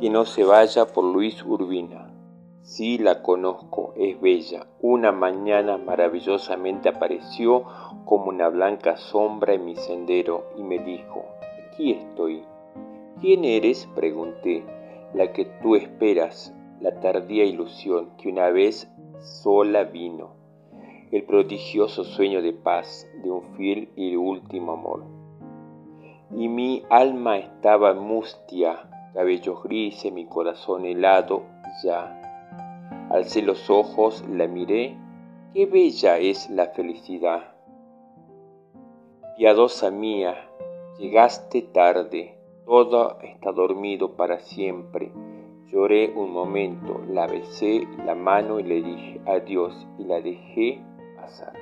que no se vaya por Luis Urbina. Sí la conozco, es bella. Una mañana maravillosamente apareció como una blanca sombra en mi sendero y me dijo, aquí estoy. ¿Quién eres? pregunté. La que tú esperas, la tardía ilusión que una vez sola vino, el prodigioso sueño de paz de un fiel y último amor. Y mi alma estaba mustia, cabellos grises, mi corazón helado ya Alcé los ojos, la miré, qué bella es la felicidad. Piadosa mía, llegaste tarde, todo está dormido para siempre. Lloré un momento, la besé la mano y le dije adiós y la dejé pasar.